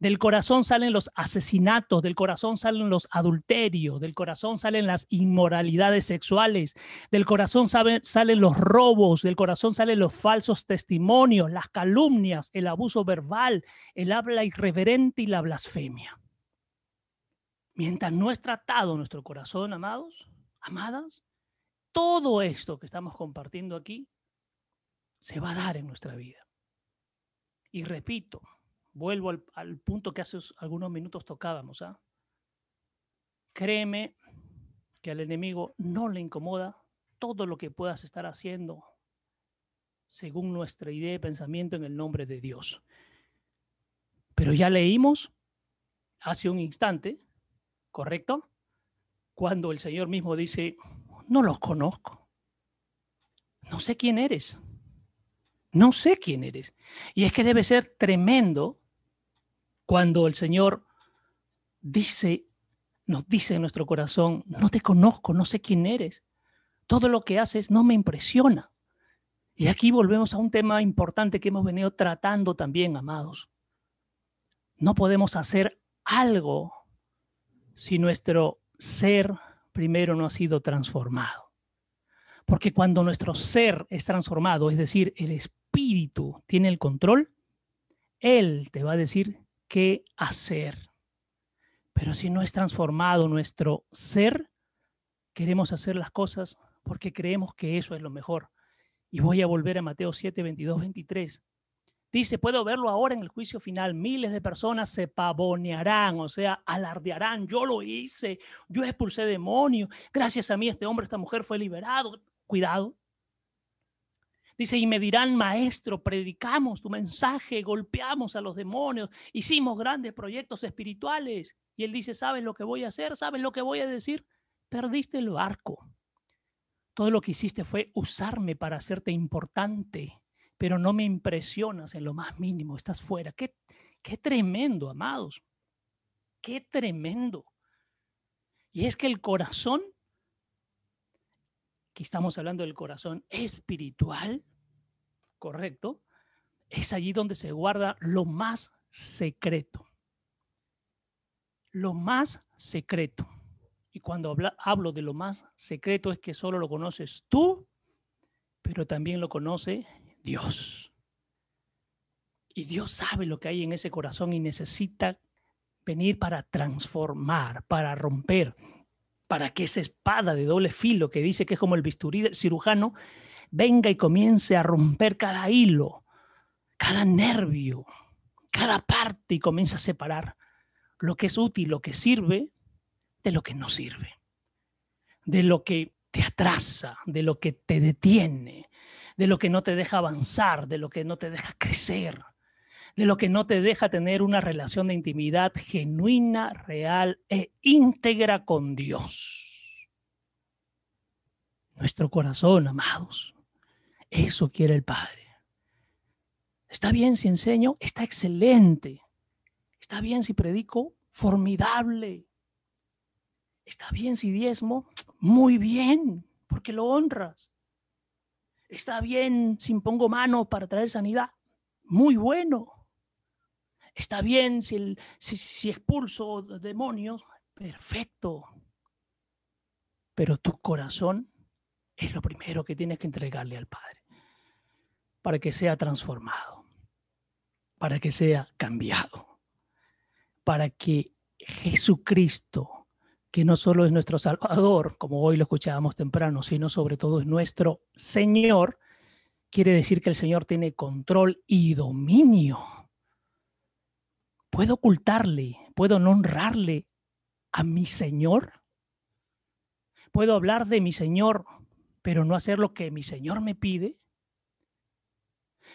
del corazón salen los asesinatos, del corazón salen los adulterios, del corazón salen las inmoralidades sexuales, del corazón salen los robos, del corazón salen los falsos testimonios, las calumnias, el abuso verbal, el habla irreverente y la blasfemia. Mientras no es tratado nuestro corazón, amados, amadas, todo esto que estamos compartiendo aquí se va a dar en nuestra vida. Y repito, vuelvo al, punto que hace algunos minutos tocábamos. ¿ah? Créeme que al enemigo no le incomoda todo lo que puedas estar haciendo según nuestra idea y pensamiento en el nombre de Dios. Pero ya leímos hace un instante, ¿correcto? Cuando el Señor mismo dice, no los conozco, no sé quién eres, no sé quién eres. Y es que debe ser tremendo cuando el Señor dice, nos dice en nuestro corazón, no te conozco, no sé quién eres, todo lo que haces no me impresiona. Y aquí volvemos a un tema importante que hemos venido tratando también, amados. No podemos hacer algo si nuestro ser primero no ha sido transformado. Porque cuando nuestro ser es transformado, es decir, el espíritu tiene el control, Él te va a decir qué hacer. Pero si no es transformado nuestro ser, queremos hacer las cosas porque creemos que eso es lo mejor. Y voy a volver a Mateo 7, 22, 23. Dice, puedo verlo ahora en el juicio final. Miles de personas se pavonearán, o sea, alardearán. Yo lo hice, yo expulsé demonios. Gracias a mí este hombre, esta mujer fue liberado. Cuidado. Dice, y me dirán, maestro, predicamos tu mensaje, golpeamos a los demonios, hicimos grandes proyectos espirituales. Y él dice, ¿sabes lo que voy a hacer? ¿Sabes lo que voy a decir? Perdiste el barco. Todo lo que hiciste fue usarme para hacerte importante, pero no me impresionas en lo más mínimo, estás fuera. Qué, qué tremendo, amados. Qué tremendo. Y es que el corazón, que estamos hablando del corazón espiritual, correcto, es allí donde se guarda lo más secreto. Lo más secreto. Y cuando hablo de lo más secreto es que solo lo conoces tú, pero también lo conoce Dios. Y Dios sabe lo que hay en ese corazón y necesita venir para transformar, para romper, para que esa espada de doble filo que dice que es como el bisturí del cirujano, venga y comience a romper cada hilo, cada nervio, cada parte y comience a separar lo que es útil, lo que sirve, de lo que no sirve, de lo que te atrasa, de lo que te detiene, de lo que no te deja avanzar, de lo que no te deja crecer, de lo que no te deja tener una relación de intimidad genuina, real e íntegra con Dios. Nuestro corazón, amados, eso quiere el Padre. Está bien si enseño, está excelente. Está bien si predico, formidable. Está bien si diezmo, muy bien, porque lo honras. Está bien si pongo mano para traer sanidad, muy bueno. Está bien si, si expulso demonios, perfecto. Pero tu corazón es lo primero que tienes que entregarle al Padre para que sea transformado, para que sea cambiado, para que Jesucristo que no solo es nuestro Salvador, como hoy lo escuchábamos temprano, sino sobre todo es nuestro Señor, quiere decir que el Señor tiene control y dominio. ¿Puedo ocultarle, puedo no honrarle a mi Señor? ¿Puedo hablar de mi Señor, pero no hacer lo que mi Señor me pide?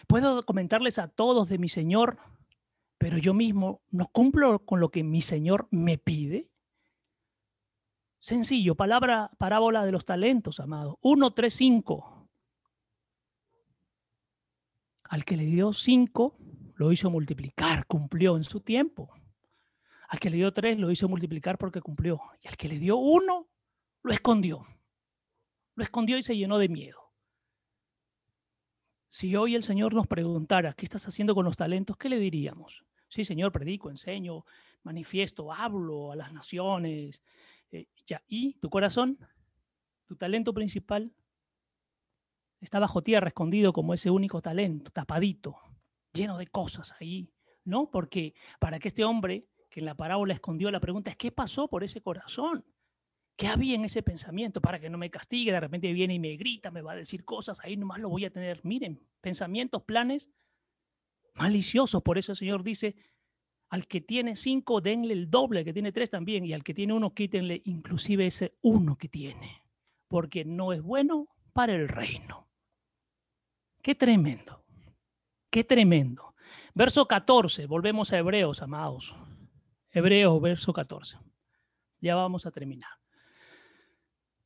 ¿Puedo comentarles a todos de mi Señor, pero yo mismo no cumplo con lo que mi Señor me pide? Sencillo, palabra, parábola de los talentos, amado. 1, 3, 5. Al que le dio 5, lo hizo multiplicar, cumplió en su tiempo. Al que le dio 3, lo hizo multiplicar porque cumplió. Y al que le dio 1, lo escondió. Lo escondió y se llenó de miedo. Si hoy el Señor nos preguntara, ¿qué estás haciendo con los talentos? ¿Qué le diríamos? Sí, Señor, predico, enseño, manifiesto, hablo a las naciones, y tu corazón, tu talento principal, está bajo tierra, escondido como ese único talento, tapadito, lleno de cosas ahí, ¿no? Porque para que este hombre que en la parábola escondió la pregunta es, ¿qué pasó por ese corazón? ¿Qué había en ese pensamiento para que no me castigue? De repente viene y me grita, me va a decir cosas, ahí nomás lo voy a tener. Miren, pensamientos, planes maliciosos. Por eso el Señor dice, al que tiene cinco, denle el doble, al que tiene tres también, y al que tiene uno, quítenle inclusive ese uno que tiene, porque no es bueno para el reino. Qué tremendo, qué tremendo. Verso 14, volvemos a Hebreos, amados. Hebreos, verso 14. Ya vamos a terminar.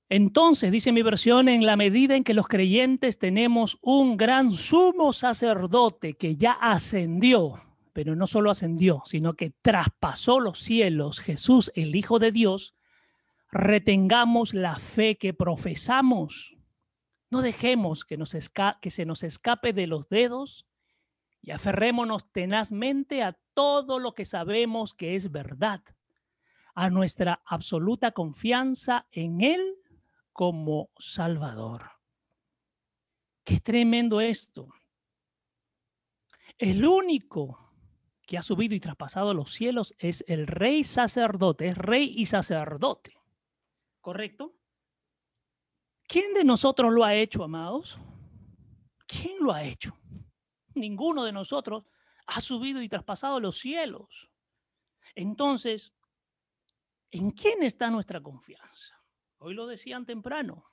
Entonces, dice mi versión, en la medida en que los creyentes tenemos un gran sumo sacerdote que ya ascendió pero no solo ascendió, sino que traspasó los cielos, Jesús, el Hijo de Dios, retengamos la fe que profesamos. No dejemos que, nos que se nos escape de los dedos y aferrémonos tenazmente a todo lo que sabemos que es verdad, a nuestra absoluta confianza en Él como Salvador. Qué tremendo esto. El único que ha subido y traspasado los cielos es el rey sacerdote, es rey y sacerdote. ¿Correcto? ¿Quién de nosotros lo ha hecho, amados? ¿Quién lo ha hecho? Ninguno de nosotros ha subido y traspasado los cielos. Entonces, ¿en quién está nuestra confianza? Hoy lo decían temprano.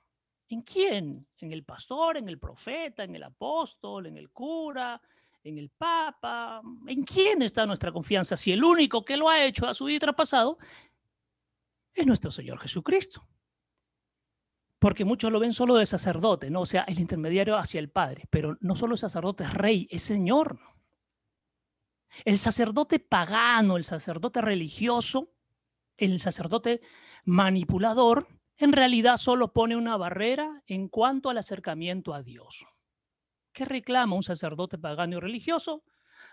¿En quién? ¿En el pastor, en el profeta, en el apóstol, en el cura, en el Papa. ¿En quién está nuestra confianza? Si el único que lo ha hecho a su vida traspasado es nuestro Señor Jesucristo. porque muchos lo ven solo de sacerdote, ¿no? O sea, el intermediario hacia el Padre, pero no solo sacerdote es rey, es Señor. El sacerdote pagano, el sacerdote religioso, el sacerdote manipulador, en realidad solo pone una barrera en cuanto al acercamiento a Dios. ¿Qué reclama un sacerdote pagano y religioso?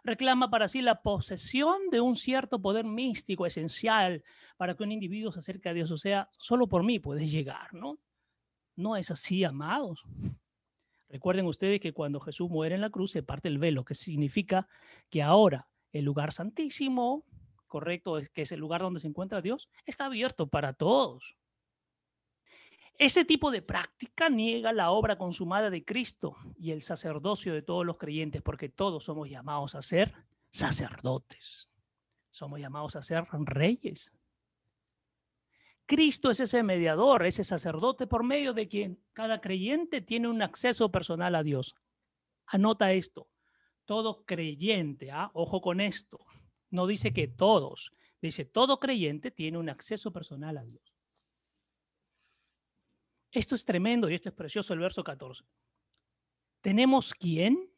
Reclama para sí la posesión de un cierto poder místico esencial para que un individuo se acerque a Dios. O sea, solo por mí puedes llegar, ¿no? No es así, amados. Recuerden ustedes que cuando Jesús muere en la cruz se parte el velo, que significa que ahora el lugar santísimo, correcto, que es el lugar donde se encuentra Dios, está abierto para todos. Ese tipo de práctica niega la obra consumada de Cristo y el sacerdocio de todos los creyentes, porque todos somos llamados a ser sacerdotes. Somos llamados a ser reyes. Cristo es ese mediador, ese sacerdote por medio de quien cada creyente tiene un acceso personal a Dios. Anota esto, todo creyente, ¿ah? ojo con esto, no dice que todos, dice todo creyente tiene un acceso personal a Dios. Esto es tremendo y esto es precioso el verso 14. Tenemos quien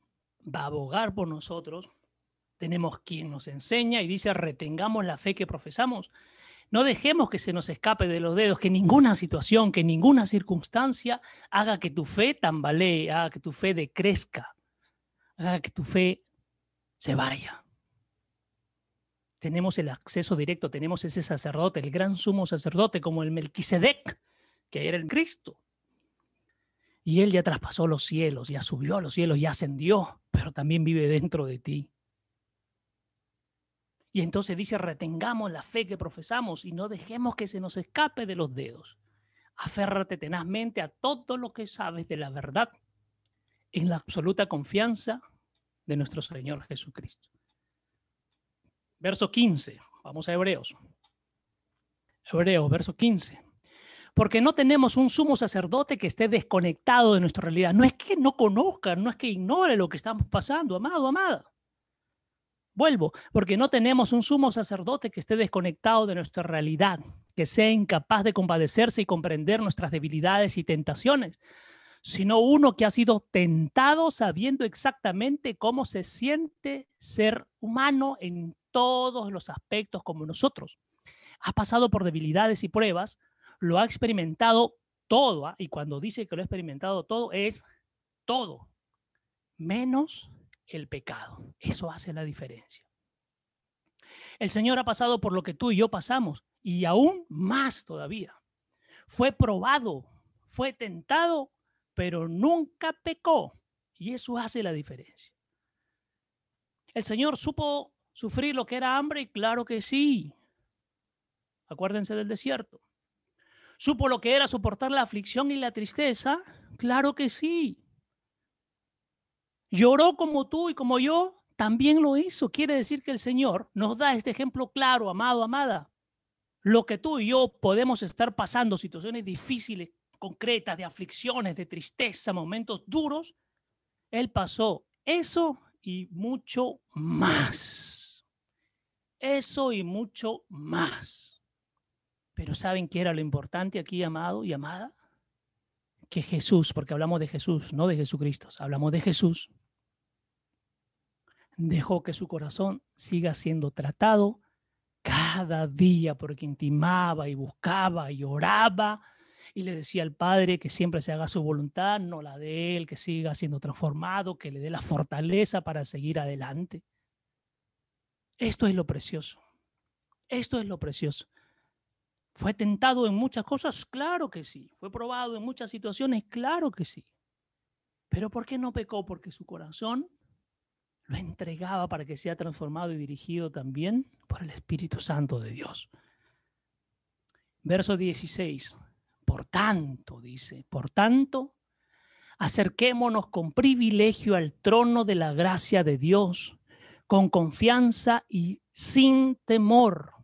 va a abogar por nosotros, tenemos quien nos enseña y dice retengamos la fe que profesamos. No dejemos que se nos escape de los dedos, que ninguna situación, que ninguna circunstancia haga que tu fe tambalee, haga que tu fe decrezca, haga que tu fe se vaya. Tenemos el acceso directo, tenemos ese sacerdote, el gran sumo sacerdote, como el Melquisedec, que era el Cristo. Y él ya traspasó los cielos, ya subió a los cielos, ya ascendió, pero también vive dentro de ti. Y entonces dice, retengamos la fe que profesamos y no dejemos que se nos escape de los dedos. Aférrate tenazmente a todo lo que sabes de la verdad en la absoluta confianza de nuestro Señor Jesucristo. Verso 15, vamos a Hebreos. Hebreos, verso 15. Porque no tenemos un sumo sacerdote que esté desconectado de nuestra realidad. No es que no conozca, no es que ignore lo que estamos pasando, amado, amada. Vuelvo, porque no tenemos un sumo sacerdote que esté desconectado de nuestra realidad, que sea incapaz de compadecerse y comprender nuestras debilidades y tentaciones, sino uno que ha sido tentado sabiendo exactamente cómo se siente ser humano en todos los aspectos como nosotros. Ha pasado por debilidades y pruebas, lo ha experimentado todo, ¿ah? y cuando dice que lo ha experimentado todo, es todo, menos el pecado. Eso hace la diferencia. El Señor ha pasado por lo que tú y yo pasamos y aún más todavía. Fue probado, fue tentado, pero nunca pecó. Y eso hace la diferencia. El Señor supo sufrir lo que era hambre, claro que sí. Acuérdense del desierto. ¿Supo lo que era soportar la aflicción y la tristeza? Claro que sí lloró como tú y como yo, también lo hizo. Quiere decir que el Señor nos da este ejemplo claro, amado, amada. Lo que tú y yo podemos estar pasando, situaciones difíciles, concretas, de aflicciones, de tristeza, momentos duros, Él pasó eso y mucho más. Eso y mucho más. Pero ¿saben qué era lo importante aquí, amado y amada? Que Jesús, porque hablamos de Jesús, no de Jesucristo, hablamos de Jesús, dejó que su corazón siga siendo tratado cada día porque intimaba y buscaba y oraba y le decía al Padre que siempre se haga su voluntad, no la de él, que siga siendo transformado, que le dé la fortaleza para seguir adelante. Esto es lo precioso. Esto es lo precioso. ¿Fue tentado en muchas cosas? Claro que sí. ¿Fue probado en muchas situaciones? Claro que sí. Pero ¿por qué no pecó? Porque su corazón lo entregaba para que sea transformado y dirigido también por el Espíritu Santo de Dios. Verso 16. Por tanto, dice, por tanto, acerquémonos con privilegio al trono de la gracia de Dios, con confianza y sin temor,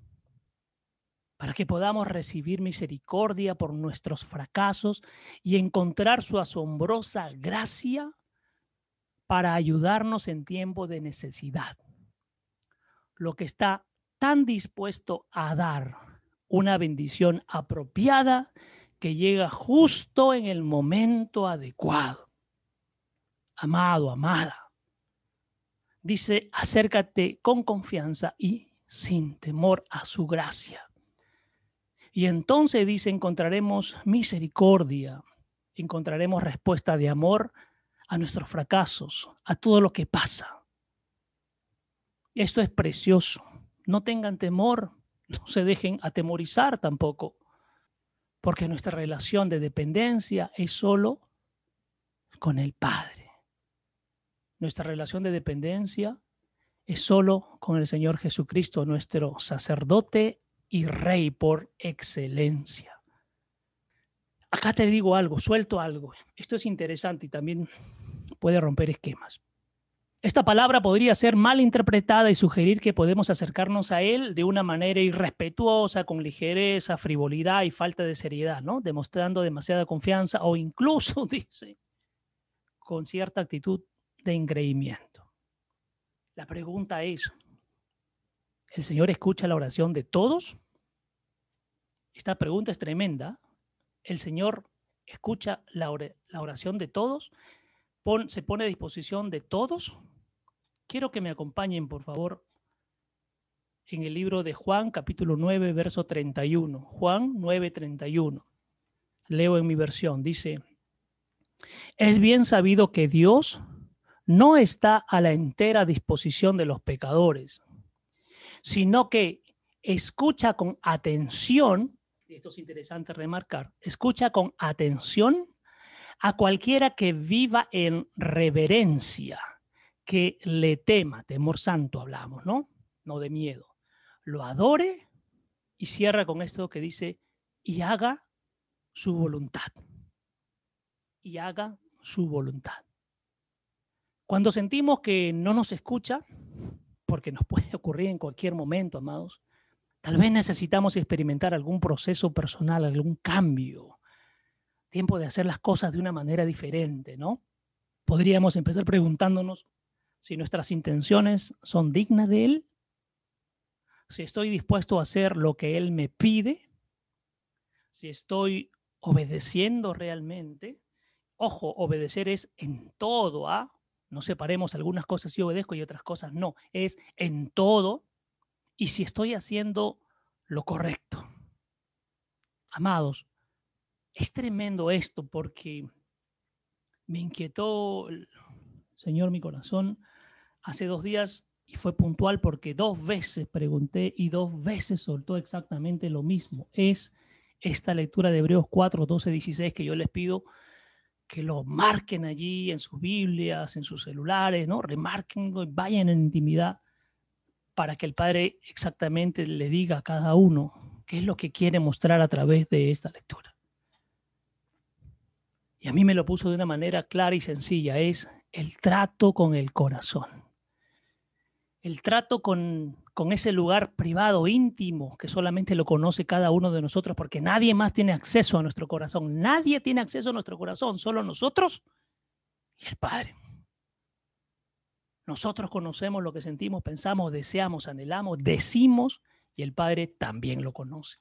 para que podamos recibir misericordia por nuestros fracasos y encontrar su asombrosa gracia para ayudarnos en tiempo de necesidad. Lo que está tan dispuesto a dar una bendición apropiada que llega justo en el momento adecuado. Amado, amada. Dice, acércate con confianza y sin temor a su gracia. Y entonces dice, encontraremos misericordia, encontraremos respuesta de amor a nuestros fracasos, a todo lo que pasa. Esto es precioso. No tengan temor, no se dejen atemorizar tampoco, porque nuestra relación de dependencia es solo con el Padre. Nuestra relación de dependencia es solo con el Señor Jesucristo, nuestro sacerdote y rey por excelencia. Acá te digo algo, suelto algo. Esto es interesante y también puede romper esquemas. Esta palabra podría ser mal interpretada y sugerir que podemos acercarnos a Él de una manera irrespetuosa, con ligereza, frivolidad y falta de seriedad, ¿no? Demostrando demasiada confianza o incluso, dice, con cierta actitud de engreimiento. La pregunta es, ¿el Señor escucha la oración de todos? Esta pregunta es tremenda. ¿El Señor escucha la oración de todos? ¿Se pone a disposición de todos? Quiero que me acompañen, por favor, en el libro de Juan, capítulo 9, verso 31. Juan 9, 31. Leo en mi versión. Dice, es bien sabido que Dios no está a la entera disposición de los pecadores, sino que escucha con atención, esto es interesante remarcar, escucha con atención a cualquiera que viva en reverencia que le tema, temor santo hablamos, ¿no? No de miedo. Lo adore y cierra con esto que dice, y haga su voluntad. Y haga su voluntad. Cuando sentimos que no nos escucha, porque nos puede ocurrir en cualquier momento, amados, tal vez necesitamos experimentar algún proceso personal, algún cambio, tiempo de hacer las cosas de una manera diferente, ¿no? Podríamos empezar preguntándonos, si nuestras intenciones son dignas de Él, si estoy dispuesto a hacer lo que Él me pide, si estoy obedeciendo realmente. Ojo, obedecer es en todo, ¿ah? No separemos algunas cosas si obedezco y otras cosas no, es en todo y si estoy haciendo lo correcto. Amados, es tremendo esto porque me inquietó, Señor, mi corazón hace dos días y fue puntual porque dos veces pregunté y dos veces soltó exactamente lo mismo. Es esta lectura de Hebreos 4, 12, 16 que yo les pido que lo marquen allí en sus Biblias, en sus celulares, ¿no? Remarquenlo y vayan en intimidad para que el Padre exactamente le diga a cada uno qué es lo que quiere mostrar a través de esta lectura. Y a mí me lo puso de una manera clara y sencilla, es el trato con el corazón el trato con, ese lugar privado, íntimo, que solamente lo conoce cada uno de nosotros, porque nadie más tiene acceso a nuestro corazón. Nadie tiene acceso a nuestro corazón, solo nosotros y el Padre. Nosotros conocemos lo que sentimos, pensamos, deseamos, anhelamos, decimos, y el Padre también lo conoce.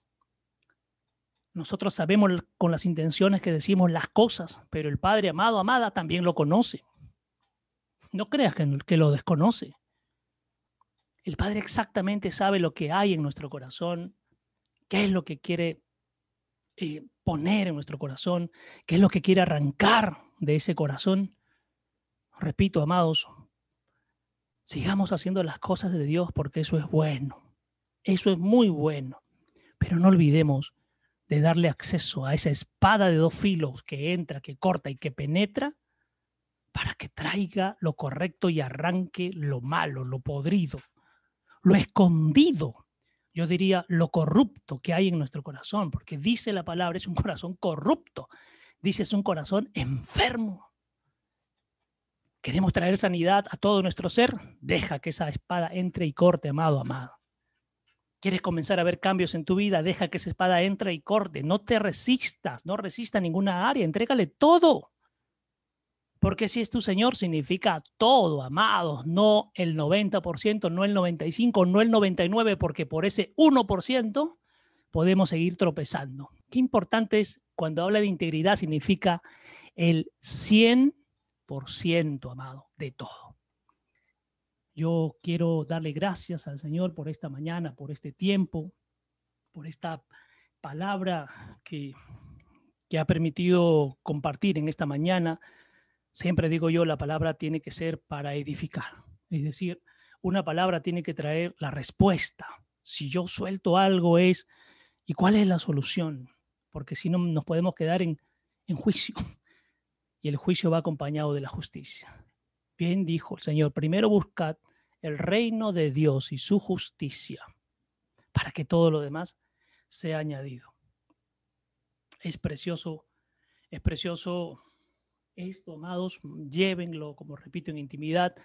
Nosotros sabemos con las intenciones que decimos las cosas, pero el Padre amado, amada, también lo conoce. No creas que, lo desconoce. El Padre exactamente sabe lo que hay en nuestro corazón, qué es lo que quiere eh, poner en nuestro corazón, qué es lo que quiere arrancar de ese corazón. Repito, amados, sigamos haciendo las cosas de Dios porque eso es bueno. Eso es muy bueno. Pero no olvidemos de darle acceso a esa espada de dos filos que entra, que corta y que penetra para que traiga lo correcto y arranque lo malo, lo podrido, lo escondido, yo diría lo corrupto que hay en nuestro corazón, porque dice la palabra, es un corazón corrupto, dice es un corazón enfermo. Queremos traer sanidad a todo nuestro ser, deja que esa espada entre y corte, amado, amado. ¿Quieres comenzar a ver cambios en tu vida? Deja que esa espada entre y corte. No te resistas, no resista ninguna área, entrégale todo. Porque si es tu Señor significa todo, amados, no el 90%, no el 95%, no el 99%, porque por ese 1% podemos seguir tropezando. Qué importante es cuando habla de integridad significa el 100%, amado, de todo. Yo quiero darle gracias al Señor por esta mañana, por este tiempo, por esta palabra que, que ha permitido compartir en esta mañana. Siempre digo yo, la palabra tiene que ser para edificar. Es decir, una palabra tiene que traer la respuesta. Si yo suelto algo es, ¿y cuál es la solución? Porque si no, nos podemos quedar en, en juicio. Y el juicio va acompañado de la justicia. Bien dijo el Señor, primero buscad el reino de Dios y su justicia, para que todo lo demás sea añadido. Es precioso, es precioso esto, amados, llévenlo, como repito, en intimidad,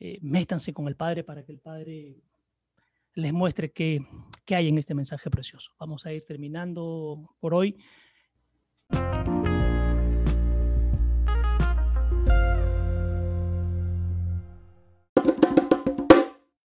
eh, métanse con el Padre para que el Padre les muestre qué, qué hay en este mensaje precioso. Vamos a ir terminando por hoy.